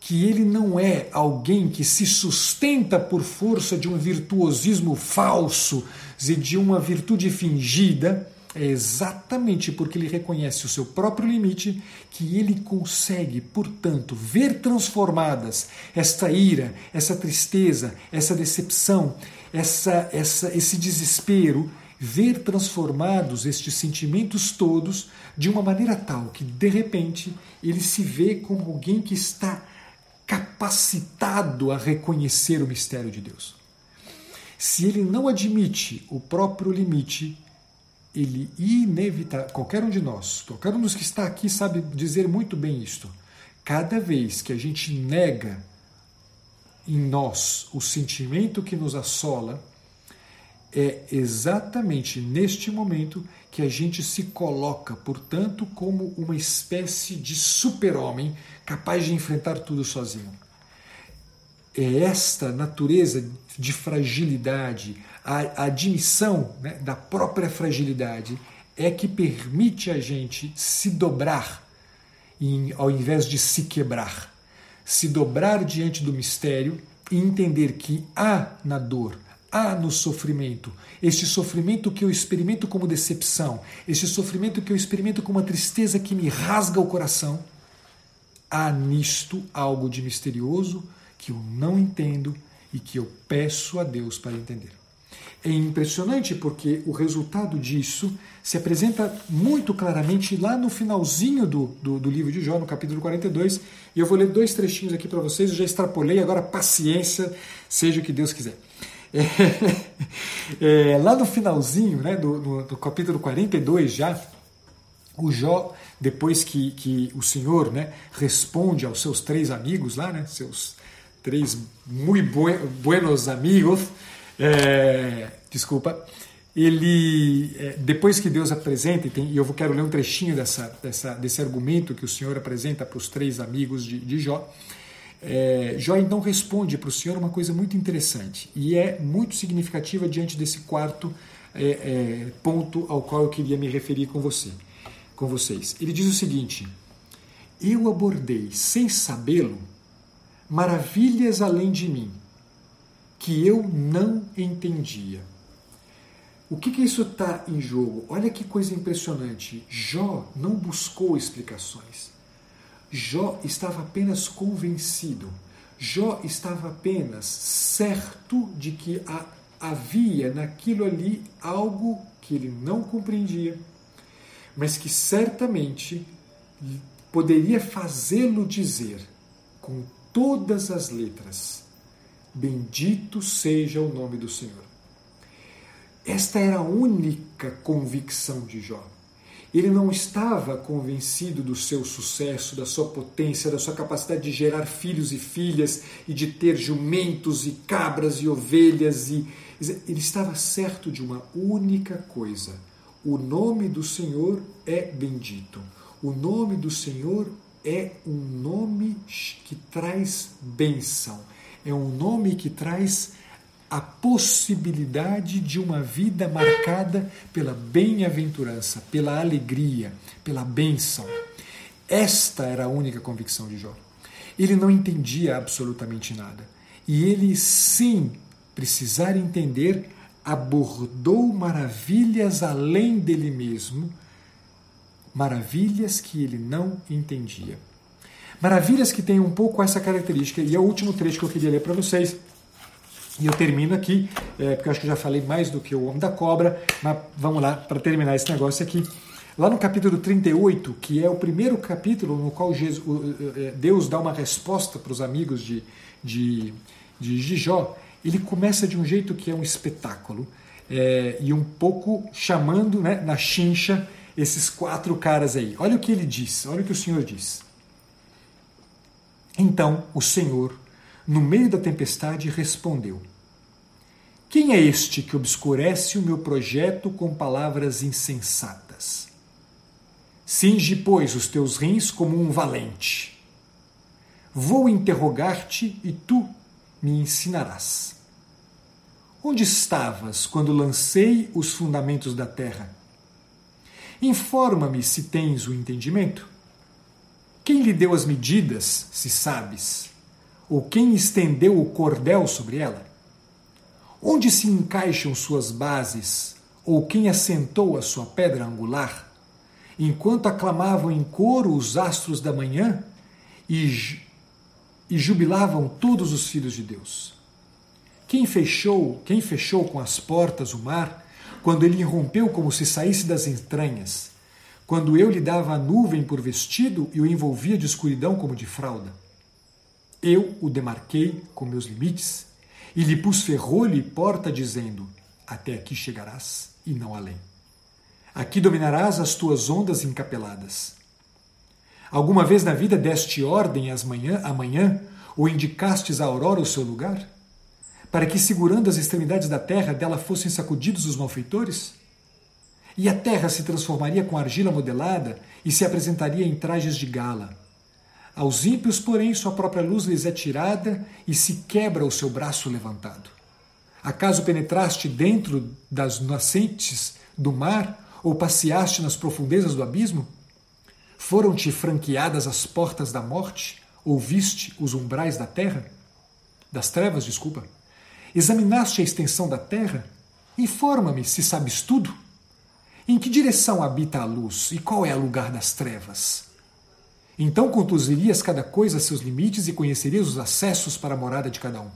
que ele não é alguém que se sustenta por força de um virtuosismo falso, de uma virtude fingida é exatamente porque ele reconhece o seu próprio limite que ele consegue, portanto, ver transformadas esta ira, essa tristeza, essa decepção, essa, essa, esse desespero, ver transformados estes sentimentos todos de uma maneira tal que, de repente, ele se vê como alguém que está capacitado a reconhecer o mistério de Deus. Se ele não admite o próprio limite, ele inevita qualquer um de nós, qualquer um dos que está aqui sabe dizer muito bem isto. Cada vez que a gente nega em nós o sentimento que nos assola, é exatamente neste momento que a gente se coloca, portanto, como uma espécie de super-homem capaz de enfrentar tudo sozinho. É esta natureza de fragilidade, a, admissão né, da própria fragilidade é que permite a gente se dobrar em, ao invés de se quebrar. Se dobrar diante do mistério e entender que há na dor, há no sofrimento, este sofrimento que eu experimento como decepção, este sofrimento que eu experimento como uma tristeza que me rasga o coração, há nisto algo de misterioso que eu não entendo e que eu peço a Deus para entender. É impressionante porque o resultado disso se apresenta muito claramente lá no finalzinho do, do, do, livro de Jó, no capítulo 42. E eu vou ler dois trechinhos aqui para vocês. Eu já extrapolei, agora paciência, seja o que Deus quiser. É, é, lá no finalzinho né, do, do, do, capítulo 42 já, o Jó, depois que, que o Senhor né, responde aos seus três amigos lá, né, seus três muito buenos amigos, é, desculpa, ele é, depois que Deus apresenta, e, tem, eu quero ler um trechinho dessa, dessa, desse argumento que o Senhor apresenta para os três amigos de, de Jó, é, Jó então responde para o Senhor uma coisa muito interessante e é muito significativa diante desse quarto é, é, ponto ao qual eu queria me referir com você, com vocês. Ele diz o seguinte: Eu abordei sem sabê-lo maravilhas além de mim que eu não entendia. O que, que isso está em jogo? Olha que coisa impressionante. Jó não buscou explicações. Jó estava apenas convencido. Jó estava apenas certo de que havia naquilo ali algo que ele não compreendia, mas que certamente poderia fazê-lo dizer com todas as letras: Bendito seja o nome do Senhor. Esta era a única convicção de Jó. Ele não estava convencido do seu sucesso, da sua potência, da sua capacidade de gerar filhos e filhas e de ter jumentos e cabras e ovelhas. E... Ele estava certo de uma única coisa: o nome do Senhor é bendito. O nome do Senhor é um nome que traz bênção é um nome que traz a possibilidade de uma vida marcada pela bem-aventurança, pela alegria, pela bênção. Esta era a única convicção de Jó. Ele não entendia absolutamente nada. E ele, sem precisar entender, abordou maravilhas além dele mesmo, maravilhas que ele não entendia. Maravilhas que têm um pouco essa característica. E é o último trecho que eu queria ler para vocês. E eu termino aqui, é, porque eu acho que eu já falei mais do que o Homem da Cobra, mas vamos lá para terminar esse negócio aqui. Lá no capítulo 38, que é o primeiro capítulo no qual Jesus, é, Deus dá uma resposta para os amigos de, de, de Gijó, ele começa de um jeito que é um espetáculo. É, e um pouco chamando né, na chincha esses quatro caras aí. Olha o que ele diz, olha o que o Senhor diz. Então o Senhor, no meio da tempestade, respondeu: Quem é este que obscurece o meu projeto com palavras insensatas? Cinge, pois, os teus rins como um valente. Vou interrogar-te e tu me ensinarás. Onde estavas quando lancei os fundamentos da terra? Informa-me se tens o entendimento. Quem lhe deu as medidas, se sabes? Ou quem estendeu o cordel sobre ela? Onde se encaixam suas bases? Ou quem assentou a sua pedra angular? Enquanto aclamavam em coro os astros da manhã e, e jubilavam todos os filhos de Deus. Quem fechou, quem fechou com as portas o mar, quando ele irrompeu como se saísse das entranhas? Quando eu lhe dava a nuvem por vestido e o envolvia de escuridão como de fralda. Eu o demarquei com meus limites e lhe pus ferrolho e porta, dizendo: Até aqui chegarás e não além. Aqui dominarás as tuas ondas encapeladas. Alguma vez na vida deste ordem às manhã, amanhã, ou indicastes à aurora o seu lugar? Para que, segurando as extremidades da terra, dela fossem sacudidos os malfeitores? E a terra se transformaria com argila modelada e se apresentaria em trajes de gala. Aos ímpios, porém, sua própria luz lhes é tirada e se quebra o seu braço levantado. Acaso penetraste dentro das nascentes do mar ou passeaste nas profundezas do abismo? Foram-te franqueadas as portas da morte? Ou viste os umbrais da terra? Das trevas, desculpa. Examinaste a extensão da terra? Informa-me se sabes tudo. Em que direção habita a luz e qual é o lugar das trevas? Então conduzirias cada coisa a seus limites e conhecerias os acessos para a morada de cada um.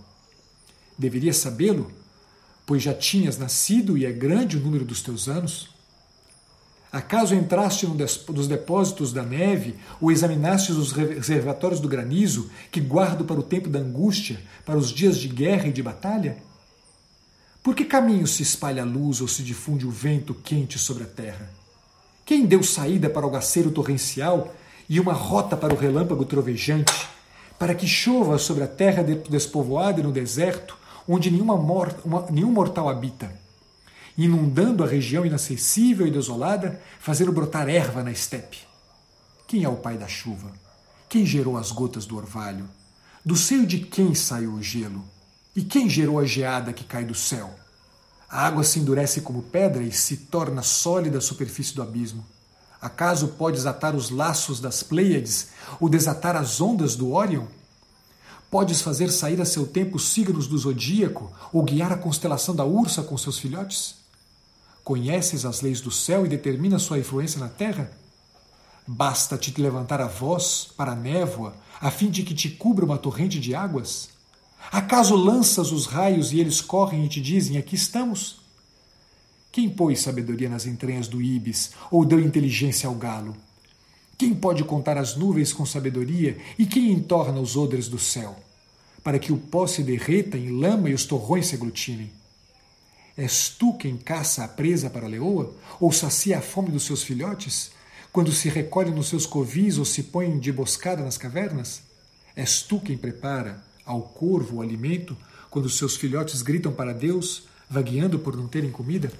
Deverias sabê-lo, pois já tinhas nascido e é grande o número dos teus anos. Acaso entraste nos depósitos da neve ou examinaste os reservatórios do granizo que guardo para o tempo da angústia, para os dias de guerra e de batalha? Por que caminho se espalha a luz ou se difunde o vento quente sobre a terra? Quem deu saída para o aguaceiro torrencial e uma rota para o relâmpago trovejante, para que chova sobre a terra despovoada e no deserto, onde nenhuma morta, uma, nenhum mortal habita, inundando a região inacessível e desolada, fazendo brotar erva na estepe? Quem é o pai da chuva? Quem gerou as gotas do orvalho? Do seio de quem saiu o gelo? E quem gerou a geada que cai do céu? A água se endurece como pedra e se torna sólida a superfície do abismo. Acaso podes atar os laços das Pleiades ou desatar as ondas do Órion? Podes fazer sair a seu tempo os signos do zodíaco ou guiar a constelação da Ursa com seus filhotes? Conheces as leis do céu e determina sua influência na terra? Basta-te levantar a voz para a névoa, a fim de que te cubra uma torrente de águas? Acaso lanças os raios e eles correm e te dizem: Aqui estamos? Quem pôs sabedoria nas entranhas do íbis ou deu inteligência ao galo? Quem pode contar as nuvens com sabedoria e quem entorna os odres do céu, para que o pó se derreta em lama e os torrões se aglutinem? És tu quem caça a presa para a leoa ou sacia a fome dos seus filhotes, quando se recolhe nos seus covis ou se põe de emboscada nas cavernas? És tu quem prepara ao corvo o alimento quando seus filhotes gritam para Deus, vagueando por não terem comida?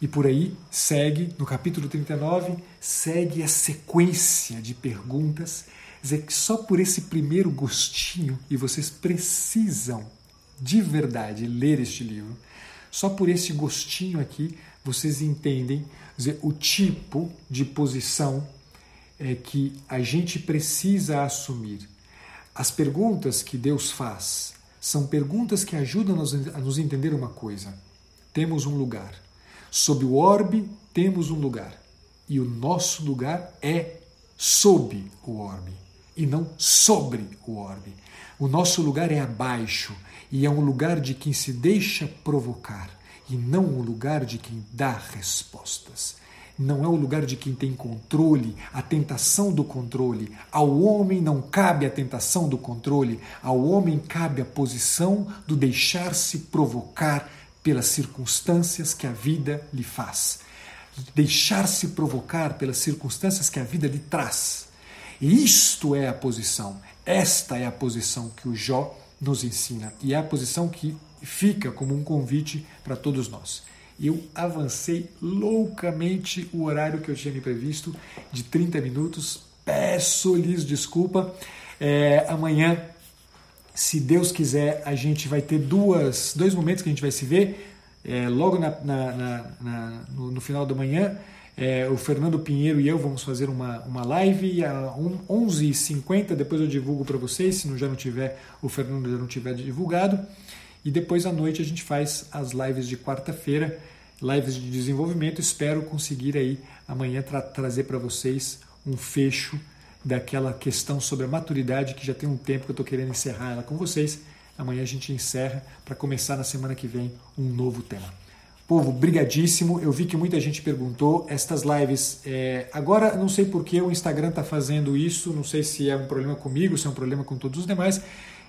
E por aí segue, no capítulo 39, segue a sequência de perguntas, dizer que só por esse primeiro gostinho, e vocês precisam de verdade ler este livro, só por esse gostinho aqui vocês entendem dizer, o tipo de posição é, que a gente precisa assumir as perguntas que Deus faz são perguntas que ajudam-nos a nos entender uma coisa. Temos um lugar. Sob o orbe, temos um lugar. E o nosso lugar é sob o orbe. e não sobre o orbe. O nosso lugar é abaixo e é um lugar de quem se deixa provocar e não o lugar de quem dá respostas. Não é o lugar de quem tem controle, a tentação do controle. Ao homem não cabe a tentação do controle, ao homem cabe a posição do deixar-se provocar pelas circunstâncias que a vida lhe faz. Deixar-se provocar pelas circunstâncias que a vida lhe traz. E isto é a posição, esta é a posição que o Jó nos ensina e é a posição que fica como um convite para todos nós. Eu avancei loucamente o horário que eu tinha me previsto de 30 minutos. Peço-lhes desculpa. É, amanhã, se Deus quiser, a gente vai ter duas, dois momentos que a gente vai se ver. É, logo na, na, na, no, no final da manhã, é, o Fernando Pinheiro e eu vamos fazer uma, uma live às 11h50. Depois eu divulgo para vocês, se não, já não tiver, o Fernando já não tiver divulgado. E depois à noite a gente faz as lives de quarta-feira, lives de desenvolvimento. Espero conseguir aí amanhã tra trazer para vocês um fecho daquela questão sobre a maturidade que já tem um tempo que eu estou querendo encerrar ela com vocês. Amanhã a gente encerra para começar na semana que vem um novo tema. Povo, brigadíssimo. Eu vi que muita gente perguntou. Estas lives, é... agora não sei por que o Instagram está fazendo isso, não sei se é um problema comigo, se é um problema com todos os demais,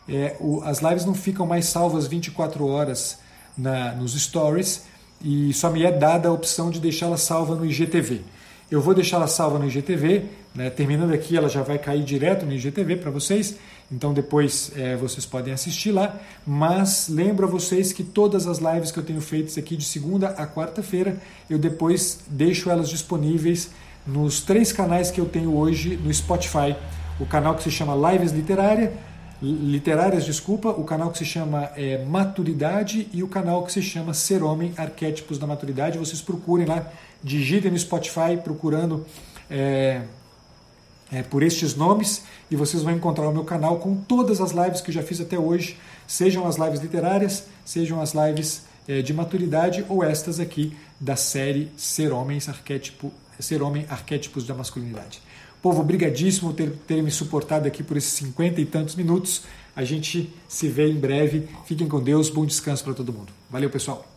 é, o, as lives não ficam mais salvas 24 horas na, nos stories e só me é dada a opção de deixá-la salva no IGTV. Eu vou deixá-la salva no IGTV, né, terminando aqui ela já vai cair direto no IGTV para vocês, então depois é, vocês podem assistir lá, mas lembro a vocês que todas as lives que eu tenho feitas aqui de segunda a quarta-feira, eu depois deixo elas disponíveis nos três canais que eu tenho hoje no Spotify, o canal que se chama Lives Literária, literárias, desculpa, o canal que se chama é, Maturidade e o canal que se chama Ser Homem, Arquétipos da Maturidade. Vocês procurem lá, digitem no Spotify procurando é, é, por estes nomes e vocês vão encontrar o meu canal com todas as lives que eu já fiz até hoje, sejam as lives literárias, sejam as lives é, de maturidade ou estas aqui da série Ser Homens, Arquétipo, Ser Homem, Arquétipos da Masculinidade. Povo, brigadíssimo ter, ter me suportado aqui por esses cinquenta e tantos minutos. A gente se vê em breve. Fiquem com Deus. Bom descanso para todo mundo. Valeu, pessoal.